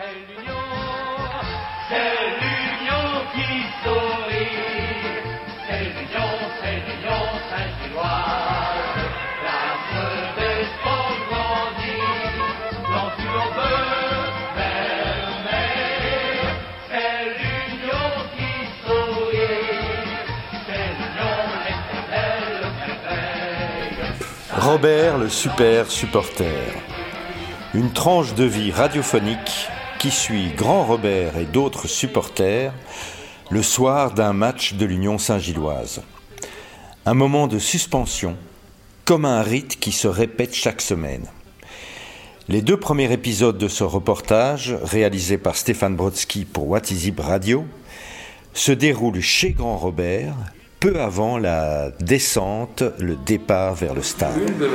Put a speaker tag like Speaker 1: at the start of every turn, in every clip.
Speaker 1: C'est l'union, c'est l'union qui sourit. C'est l'union, c'est l'union Saint-Gilloise. L'arbre des sports grandit, dans l'on veut fermer. C'est l'union qui sourit. C'est l'union, l'éternelle merveille.
Speaker 2: Robert le super supporter. Une tranche de vie radiophonique qui suit Grand Robert et d'autres supporters le soir d'un match de l'Union Saint-Gilloise. Un moment de suspension, comme un rite qui se répète chaque semaine. Les deux premiers épisodes de ce reportage, réalisé par Stéphane Brodsky pour What is It Radio, se déroulent chez Grand Robert, peu avant la descente, le départ vers le stade.
Speaker 3: C'est d'être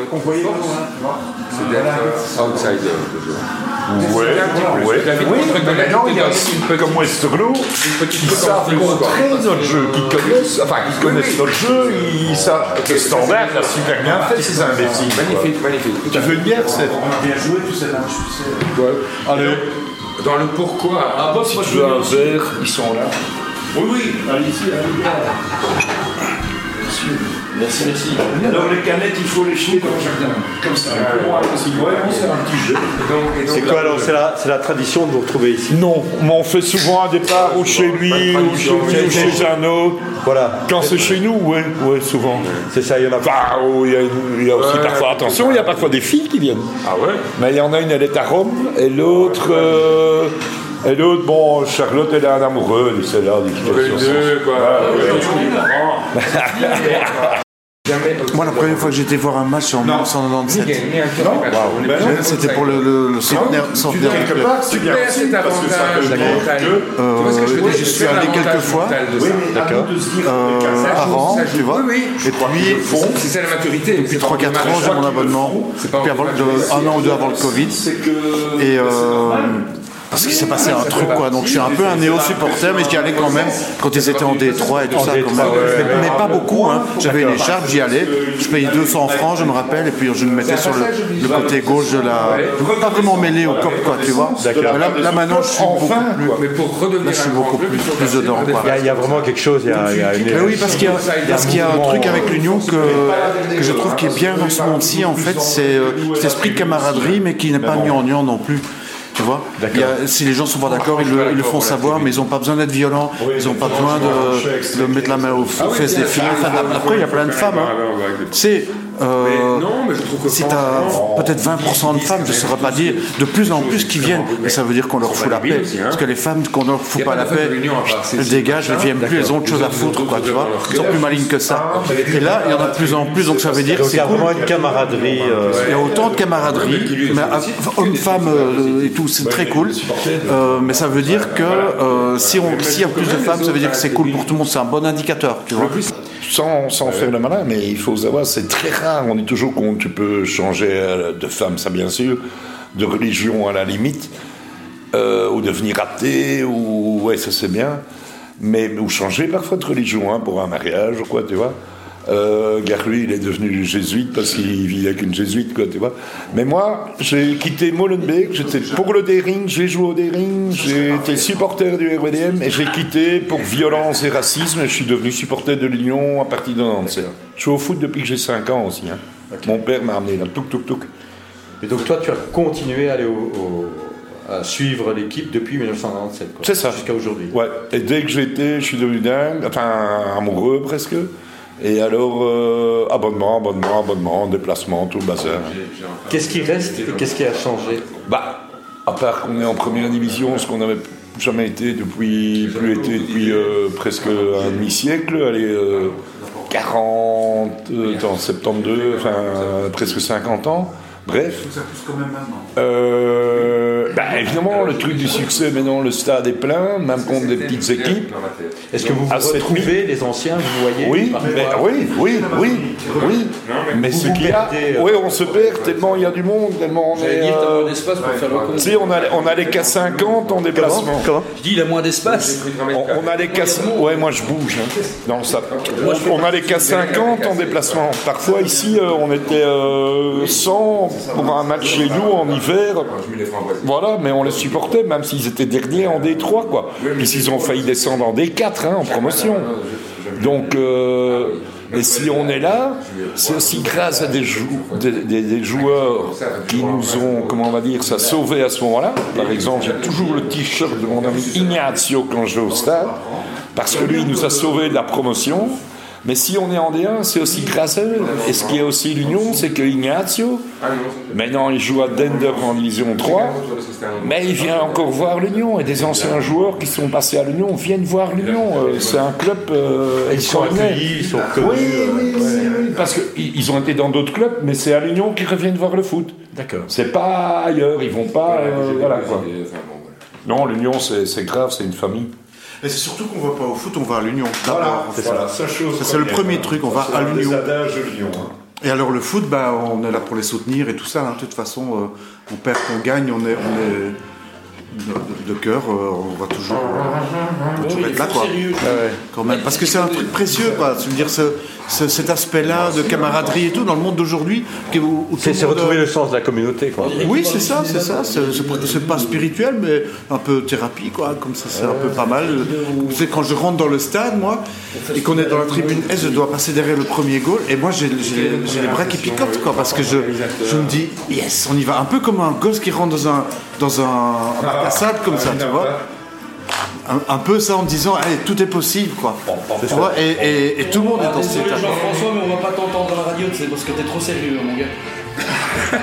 Speaker 3: outsider, toujours.
Speaker 4: Ouais, ouais.
Speaker 3: Oui,
Speaker 4: mais maintenant il y a aussi un peu comme Westerlo qui savent contrer notre jeu, qui connaissent, enfin qui connaissent notre jeu, ils savent que Standard l'a super bien fait ces imbéciles.
Speaker 3: Magnifique, magnifique.
Speaker 4: Tu veux une bière, c'est
Speaker 5: Bien joué, tout succès.
Speaker 3: Ouais.
Speaker 4: Allez,
Speaker 3: Dans le pourquoi,
Speaker 4: ah, si
Speaker 3: moi,
Speaker 4: tu
Speaker 3: je
Speaker 4: veux un verre, ils sont là.
Speaker 5: Oui, oui, allez ici, allez. Merci. Merci, merci. Alors les canettes, il faut les jeter dans le jardin. Comme ça. Se fait un petit jeu.
Speaker 6: C'est quoi alors C'est la, c'est la tradition de vous retrouver ici?
Speaker 4: Non, mais on fait souvent un départ ou chez lui, ou chez lui, ou chez un autre.
Speaker 6: Voilà,
Speaker 4: Quand c'est chez nous, ouais, ouais, souvent.
Speaker 6: c'est ça, il y en a pas.
Speaker 4: Enfin, oh, il y a, il y a aussi
Speaker 3: Ouais.
Speaker 4: parfois, attention, il y a parfois des filles qui viennent.
Speaker 3: Ah ouais?
Speaker 4: Mais il y en a une, elle est à Rome, et l'autre, euh, et l'autre, bon, Charlotte, elle est un amoureux, et celle-là, dit
Speaker 3: Les deux, quoi. Jamais.
Speaker 5: Moi, la première fois que j'étais voir un match en 1997,
Speaker 3: Gagner un tour de on est
Speaker 5: ben, c'était pour le, le, le centenaire, centenaire du club.
Speaker 3: Tu perds cet avantage mental. Tu vois ce que je veux
Speaker 5: oui,
Speaker 3: dire?
Speaker 5: je suis allé quelques fois.
Speaker 3: ça.
Speaker 6: D'accord.
Speaker 5: Euh,
Speaker 3: Ça ça joue.
Speaker 5: tu vois?
Speaker 3: Oui, oui.
Speaker 5: Et puis,
Speaker 3: C'est ça la maturité.
Speaker 5: depuis 3-4 ans, j'ai mon abonnement.
Speaker 3: C'est
Speaker 5: Puis un an ou deux avant le Covid. Et euh, parce qu'il s'est passé un truc, quoi. Donc, je suis un peu un néo-supporter, mais j'y allais quand même quand ils étaient en Détroit et tout ça. quand même. mais, pas beaucoup, hein. J'avais une écharpe, j'y allais. Je payais 200 francs, je me rappelle, et puis je me mettais sur le, le côté gauche de la. Pas vraiment mêlé au cop, quoi, tu vois. Mais là, là, maintenant, je suis beaucoup plus.
Speaker 3: Mais pour redevenir
Speaker 5: Là, je suis beaucoup plus- plus dedans, quoi.
Speaker 6: Il y, a, il y a vraiment quelque chose, il y a, il y a une.
Speaker 5: Mais oui, parce qu'il y a, parce qu'il y a un truc avec l'Union que, que je trouve qui est bien dans ce monde-ci, en fait, c'est euh, cet esprit de camaraderie, mais qui n'est pas gnangnan non plus. Tu vois Il y a- Si les gens sont pas d'accord, ils, le- ils le font savoir, mais ils n'ont pas besoin d'être violents, ils n'ont pas besoin de, de mettre la main aux fesses des filles. Après, il y a plein de femmes. hein. C'est. Euh,
Speaker 3: Mais non, mais je trouve que
Speaker 5: si tu
Speaker 3: franchement-
Speaker 5: as peut-être 20% de femmes, je ne saurais pas dire, de plus en plus qui viennent, mais ça veut dire qu'on leur fout la paix. Parce que les femmes, qu'on leur fout pas
Speaker 3: pas
Speaker 5: la
Speaker 3: de
Speaker 5: paix,
Speaker 3: de
Speaker 5: elles dégagent, elles viennent plus, elles ont autre chose à foutre, quoi, tu vois. Ils sont plus malignes que ça. Et là, il y en a de plus en plus, donc ça veut dire que
Speaker 6: Donc il y
Speaker 5: c'est
Speaker 6: a vraiment une camaraderie. euh,
Speaker 5: Il y a autant de camaraderie, mais euh, hommes-femmes euh, et tout, c'est très cool. Mais ça veut dire que si on, s'il y a plus de femmes, ça veut dire que c'est cool pour tout le monde. C'est un bon indicateur, tu vois.
Speaker 4: Sans, sans faire le malin, mais il faut savoir, c'est très rare. On est toujours contre, tu peux changer euh, de femme, ça bien sûr, de religion à la limite, euh, ou devenir athée, ou ouais, ça c'est bien, mais ou changer parfois de religion hein, pour un mariage ou quoi, tu vois. Euh, il est devenu jésuite parce qu'il vit avec une jésuite, quoi, tu vois. Mais moi, j'ai quitté Molenbeek, j'étais pour le Dering, j'ai joué au Dering, j'ai été supporter du RWDM et j'ai quitté pour violence et racisme et je suis devenu supporter de l'Union à partir de 97. Je suis au foot depuis que j'ai 5 ans aussi. hein. Mon père m'a amené là, touk touk touk.
Speaker 6: Et donc toi, tu as continué à aller au, au- à suivre l'équipe depuis 1997. quoi.
Speaker 4: C'est ça.
Speaker 6: Jusqu'à aujourd'hui.
Speaker 4: Ouais, et dès que j'étais, je suis devenu dingue, enfin amoureux presque. Et alors, euh, abonnement, abonnement, abonnement, déplacement, tout le bazar.
Speaker 6: Qu'est-ce qui reste et qu'est-ce qui a changé?
Speaker 4: Bah, à part qu'on est en première division, ce qu'on n'avait jamais été depuis, plus été depuis euh, presque un demi-siècle, allez, euh, 40, euh, attends, 72, enfin presque 50 ans. Bref,
Speaker 5: Ça pousse quand même maintenant.
Speaker 4: Euh, bah, évidemment, le truc du succès, maintenant le stade est plein, même contre des petites équipes.
Speaker 6: Est-ce que vous vous retrouvez, les anciens, vous voyez
Speaker 4: Oui, mais, oui, oui, oui, oui. Mais ce
Speaker 6: vous
Speaker 4: qu'il y a,
Speaker 6: euh,
Speaker 4: oui, on se perd tellement il y a du monde, tellement on est. euh,
Speaker 7: d'espace pour faire le
Speaker 4: sais, on, a, on allait qu'à 50 en déplacement.
Speaker 7: Je dis, il a moins d'espace.
Speaker 4: On, allait qu'à. Ouais, moi je bouge. hein, le sac. On, allait qu'à 50 en déplacement. Parfois ici, euh, on était euh, 100 pour un match chez nous en hiver. Voilà, mais on les supportait, même s'ils étaient derniers en D3, quoi. Puis s'ils ont failli descendre en D4, hein, en promotion. Donc, euh, et si on est là, c'est aussi grâce à des, jou- des- des- des joueurs qui nous ont, comment on va dire, ça sauvé à ce moment-là. Par exemple, j'ai toujours le t-shirt de mon ami Ignazio quand je vais au stade, parce que lui, il nous a sauvé de la promotion. Mais si on est en D1, c'est aussi grâce à eux. Et ce qui est aussi l'union, c'est que Ignazio, maintenant il joue à Denver en division 3, mais il vient encore voir l'Union. Et des anciens joueurs qui sont passés à l'Union viennent voir l'Union. Euh, C'est un club euh,
Speaker 2: Ils sont accueillis, ils sont connus.
Speaker 4: oui, oui, oui, parce qu'ils ont été dans d'autres clubs, mais c'est à l'Union qu'ils reviennent voir le foot.
Speaker 2: D'accord.
Speaker 4: C'est pas ailleurs, ils vont pas. euh, voilà quoi. Non, l'Union c'est grave, c'est une famille.
Speaker 5: Mais c'est surtout qu'on va pas au foot, on va à l'Union. D'abord.
Speaker 4: voilà, ça chose.
Speaker 5: Ça, c'est le premier truc, on va à l'Union.
Speaker 4: hein.
Speaker 5: Et alors le foot, bah, on est là pour les soutenir et tout ça. hein. De toute façon, euh, on perd, qu'on gagne, on est, on est de, de cœur, euh, on va toujours, on va toujours être là, quoi. Quand même. Parce que c'est un truc précieux, quoi. Je veux dire, ce- ce- cet aspect-là de camaraderie et tout dans le monde d'aujourd'hui.
Speaker 2: C'est c'est retrouver
Speaker 5: euh,
Speaker 2: le sens de la communauté, quoi.
Speaker 5: Oui, c'est ça, c'est ça. C'est c'est- c'est pas spirituel, mais un peu thérapie, quoi. Comme ça, c'est un peu pas mal. Sais, quand je rentre dans le stade, moi, et qu'on est dans la tribune S, je dois passer derrière le premier goal, et moi, j'ai les bras qui picotent, quoi, parce que je, je me dis, yes, on y va. Un peu comme un gosse qui rentre dans un, dans un, un bac à sable, comme ça, tu vois. Un, un peu ça en me disant, allez, tout est possible, quoi. Tu vois, et, et- et tout le monde est dans cet
Speaker 1: Désolé
Speaker 5: état.
Speaker 1: Jean-François, mais on va pas t'entendre à la radio, c'est parce que t'es trop sérieux, mon gars.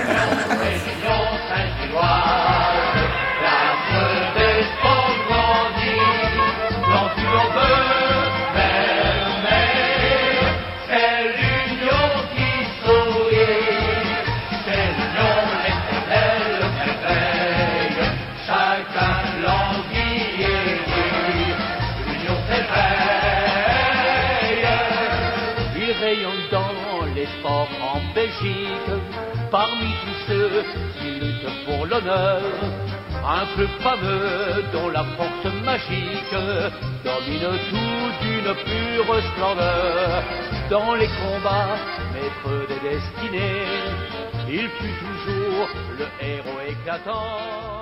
Speaker 8: en Belgique, parmi tous ceux qui luttent pour l'honneur. Un club fameux dont la force magique domine tout d'une pure splendeur. Dans les combats, maître des destinées, il fut toujours le héros éclatant.